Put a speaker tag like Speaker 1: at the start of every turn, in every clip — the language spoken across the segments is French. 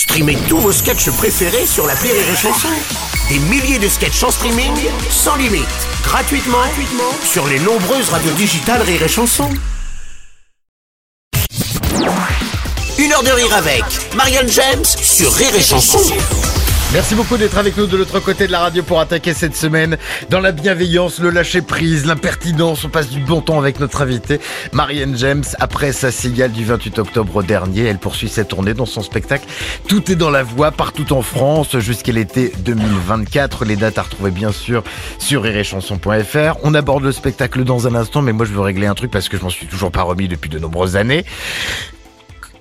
Speaker 1: Streamez tous vos sketchs préférés sur la Rire et Chanson. Des milliers de sketchs en streaming, sans limite, gratuitement, gratuitement sur les nombreuses radios digitales Rire et Chanson. Une heure de rire avec Marianne James sur Rire et Chanson.
Speaker 2: Merci beaucoup d'être avec nous de l'autre côté de la radio pour attaquer cette semaine dans la bienveillance, le lâcher prise, l'impertinence. On passe du bon temps avec notre invitée Marianne James. Après sa cigale du 28 octobre dernier, elle poursuit sa tournée dans son spectacle. Tout est dans la voie partout en France jusqu'à l'été 2024. Les dates à retrouver bien sûr sur iréchanson.fr. On aborde le spectacle dans un instant, mais moi je veux régler un truc parce que je m'en suis toujours pas remis depuis de nombreuses années.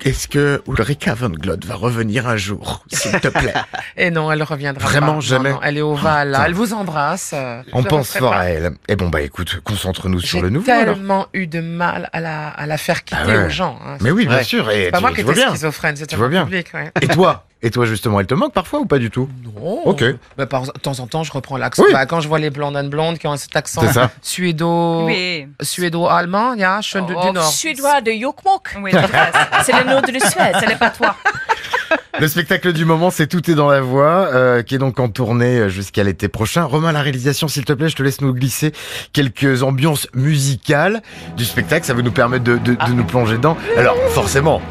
Speaker 2: Est-ce que Ulrika von Glod va revenir un jour, s'il te plaît?
Speaker 3: Et non, elle reviendra
Speaker 2: Vraiment
Speaker 3: pas.
Speaker 2: Jamais
Speaker 3: non, elle est au Val. Elle vous embrasse.
Speaker 2: On pense fort
Speaker 3: pas.
Speaker 2: à elle. Et bon bah écoute, concentre-nous sur le
Speaker 3: J'ai
Speaker 2: nouveau alors.
Speaker 3: tellement eu de mal à la, à la faire quitter
Speaker 2: Ah ouais.
Speaker 3: aux gens. hein.
Speaker 2: Mais oui, bien sûr. Et
Speaker 3: pas
Speaker 2: tu,
Speaker 3: moi
Speaker 2: tu
Speaker 3: qui étais
Speaker 2: bien.
Speaker 3: schizophrène, c'était
Speaker 2: bien.
Speaker 3: public. ouais.
Speaker 2: Et toi? Et toi justement, elle te manque parfois ou pas du tout
Speaker 3: Non.
Speaker 2: Ok.
Speaker 3: Mais par de temps en temps, je reprends l'accent.
Speaker 2: Oui.
Speaker 3: Bah, quand je vois les blondes and blondes qui ont cet accent
Speaker 2: C'est ça.
Speaker 3: suédo,
Speaker 4: Oui.
Speaker 3: suédo-allemand, il y a,
Speaker 4: Oh,
Speaker 3: du Nord.
Speaker 5: Suédois de Jokkmokk.
Speaker 4: Oui.
Speaker 5: C'est le nom de la Suède, ce n'est pas toi.
Speaker 2: Le spectacle du moment, c'est Tout est dans la voix, euh, qui est donc en tournée jusqu'à l'été prochain. Romain, la réalisation, s'il te plaît, je te laisse nous glisser quelques ambiances musicales du spectacle. Ça va nous permettre de, de- de nous plonger dedans. Alors, forcément,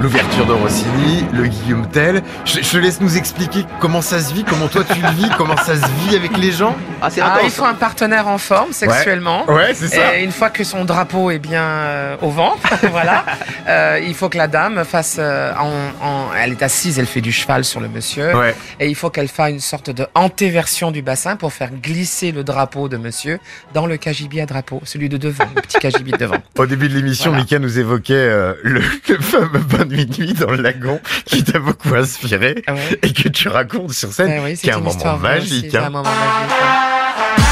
Speaker 2: l'ouverture de Rossini, le Guillaume Tell. Je, je te laisse nous expliquer comment ça se vit, comment toi tu le vis, comment ça se vit avec les gens.
Speaker 6: Ah, c'est
Speaker 3: Ah, il faut un partenaire en forme sexuellement.
Speaker 2: Ouais, c'est ça.
Speaker 3: Et une fois que son drapeau est bien euh, au vent, voilà, euh, il faut que la dame fasse, euh, en, en- elle est assise, elle fait du cheval sur le monsieur,
Speaker 2: Ouais.
Speaker 3: et il faut qu'elle fasse une sorte de antéversion du bassin pour faire glisser le drapeau de monsieur dans le cagibi à drapeau, celui de devant, le petit cagibi de devant.
Speaker 2: Au début de l'émission,
Speaker 3: Voilà.
Speaker 2: Mika nous évoquait euh, le, le fameux de minuit dans le lagon qui t'a beaucoup inspiré
Speaker 3: Ah ouais.
Speaker 2: et que tu racontes sur scène,
Speaker 3: Eh oui,
Speaker 2: qui
Speaker 3: c'est
Speaker 2: est un
Speaker 3: une
Speaker 2: moment magique.
Speaker 3: c'est
Speaker 2: hein.
Speaker 3: un moment magique. ouais.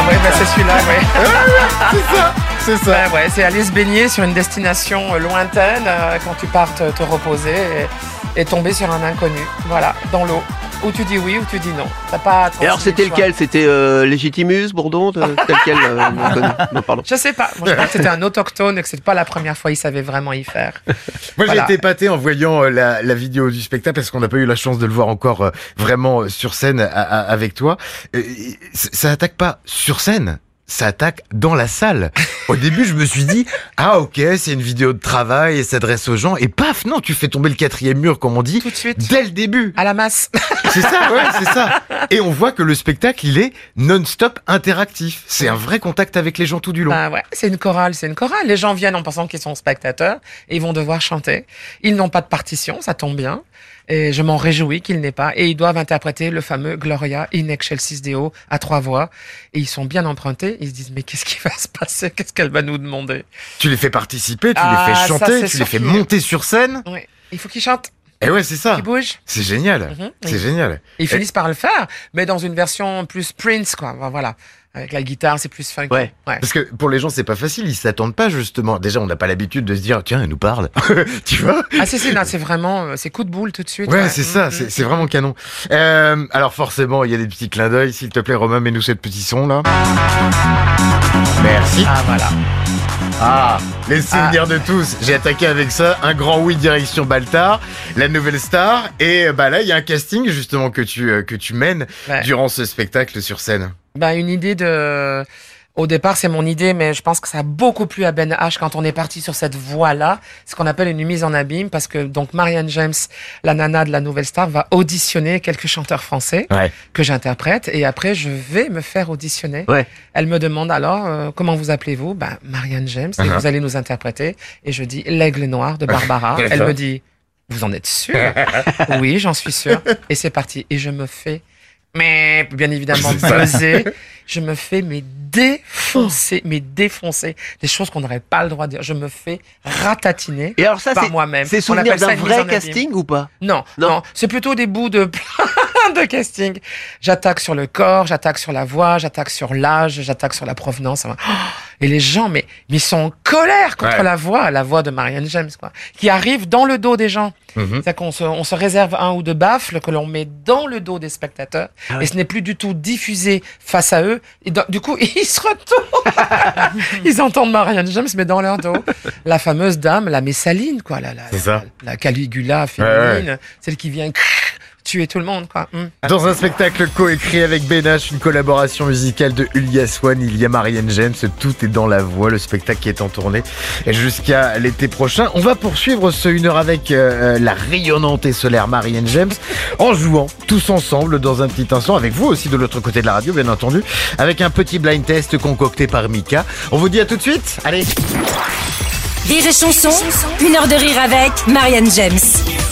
Speaker 3: Ah ouais, bah c'est celui-là, ouais.
Speaker 2: C'est ça, c'est ça.
Speaker 3: Ben ouais, c'est aller se baigner sur une destination euh, lointaine euh, quand tu pars te, te reposer et, et tomber sur un inconnu, voilà, dans l'eau. Ou tu dis oui ou tu dis non. T'as pas.
Speaker 6: Et alors
Speaker 3: 36
Speaker 6: c'était
Speaker 3: choix.
Speaker 6: lequel? C'était euh, Légitimus, Bourdon de- C'était lequel euh, non, pardon.
Speaker 3: Je sais pas. Moi, je crois que c'était un autochtone et que c'était pas la première fois il savait vraiment y faire.
Speaker 2: Moi,
Speaker 3: Voilà.
Speaker 2: j'ai été épaté en voyant euh, la, la vidéo du spectacle parce qu'on n'a pas eu la chance de le voir encore euh, vraiment euh, sur scène à- à- avec toi. Euh, ça ça attaque pas sur scène. Ça attaque dans la salle. Au début, je me suis dit, ah ok, c'est une vidéo de travail et s'adresse aux gens. Et paf, non, tu fais tomber le quatrième mur, comme on dit,
Speaker 3: Tout de suite.
Speaker 2: dès le début.
Speaker 3: À la masse.
Speaker 2: C'est ça, ouais, c'est ça. Et on voit que le spectacle, il est non-stop interactif. C'est un vrai contact avec les gens tout du long.
Speaker 3: Bah ouais, c'est une chorale, c'est une chorale. Les gens viennent en pensant qu'ils sont spectateurs et ils vont devoir chanter. Ils n'ont pas de partition, ça tombe bien. Et je m'en réjouis qu'ils n'aient pas. Et ils doivent interpréter le fameux Gloria in excelsis Deo à trois voix. Et ils sont bien empruntés. Ils se disent, mais qu'est-ce qui va se passer? Qu'est-ce qu'elle va nous demander?
Speaker 2: Tu les fais participer, tu
Speaker 3: Ah,
Speaker 2: les fais chanter,
Speaker 3: c'est
Speaker 2: tu les fais monter sur scène?
Speaker 3: Oui. Il faut qu'ils chantent,
Speaker 2: Et ouais, c'est ça.
Speaker 3: qu'ils bougent.
Speaker 2: C'est génial.
Speaker 3: Mhm,
Speaker 2: C'est
Speaker 3: oui.
Speaker 2: génial.
Speaker 3: Ils finissent par le faire, mais dans une version plus Prince, quoi. Voilà. Avec la guitare, c'est plus funky.
Speaker 6: Ouais.
Speaker 2: Parce que pour les gens, c'est pas facile. Ils s'attendent pas justement. Déjà, on n'a pas l'habitude de se dire, tiens, elle nous parle. tu vois?
Speaker 3: Ah, non, c'est vraiment, euh, c'est coup de boule tout de suite.
Speaker 2: Ouais, c'est ça.
Speaker 3: Mhm.
Speaker 2: C'est c'est vraiment canon. Euh, alors forcément, il y a des petits clins d'œil. S'il te plaît, Romain, mets-nous ce petit son là. Merci.
Speaker 3: Ah, voilà.
Speaker 2: Ah, les souvenirs de tous. J'ai attaqué avec ça. Un grand oui direction Baltar, la nouvelle star. Et bah là, il y a un casting justement que tu euh, que tu mènes
Speaker 3: Ouais.
Speaker 2: durant ce spectacle sur scène.
Speaker 3: Ben, une idée de. Au départ, c'est mon idée, mais je pense que ça a beaucoup plu à Ben H quand on est parti sur cette voie-là, ce qu'on appelle une mise en abîme, parce que donc Marianne James, la nana de la nouvelle star, va auditionner quelques chanteurs français
Speaker 2: Ouais.
Speaker 3: que j'interprète, et après je vais me faire auditionner.
Speaker 6: Ouais.
Speaker 3: Elle me demande alors euh, comment vous appelez-vous? Ben Marianne James, et
Speaker 2: Uh-huh.
Speaker 3: vous allez nous interpréter. Et je dis l'aigle noir de Barbara. Elle me dit vous en êtes sûr? Oui, j'en suis sûr. Et c'est parti. Et je me fais, mais bien évidemment buzzer. Je me fais mais défoncer, mais défoncer. Des choses qu'on n'aurait pas le droit de dire. Je me fais ratatiner
Speaker 6: Et alors ça,
Speaker 3: par moi-même.
Speaker 6: c'est souvenir d'un vrai casting ou pas?
Speaker 3: Non,
Speaker 6: Non.
Speaker 3: non, c'est plutôt des bouts de de casting. J'attaque sur le corps, j'attaque sur la voix, j'attaque sur l'âge, j'attaque sur la provenance. Oh, Et les gens, mais, mais ils sont en colère contre
Speaker 2: Ouais.
Speaker 3: la voix, la voix de Marianne James, quoi, qui arrive dans le dos des gens.
Speaker 2: Mhm.
Speaker 3: C'est-à-dire qu'on se, on se réserve un ou deux baffles que l'on met dans le dos des spectateurs.
Speaker 6: Ah
Speaker 3: Et ce n'est plus du tout diffusé face à eux. Et du coup, ils se retournent. ils entendent Marianne James, mais dans leur dos. La fameuse dame, la Messaline, quoi. La, la Caligula féminine. Celle qui vient tuer tout le monde, quoi. Hmm.
Speaker 2: Dans un spectacle coécrit avec Benache, une collaboration musicale de Ulia Swan, il y a Marianne James, tout est dans la voix, le spectacle qui est en tournée jusqu'à l'été prochain. On va poursuivre ce 1 heure avec euh, la rayonnante et solaire Marianne James en jouant tous ensemble dans un petit instant, avec vous aussi de l'autre côté de la radio, bien entendu, avec un petit blind test concocté par Mika. On vous dit à tout de suite. Allez
Speaker 4: Rire et chanson, une heure de rire avec Marianne James.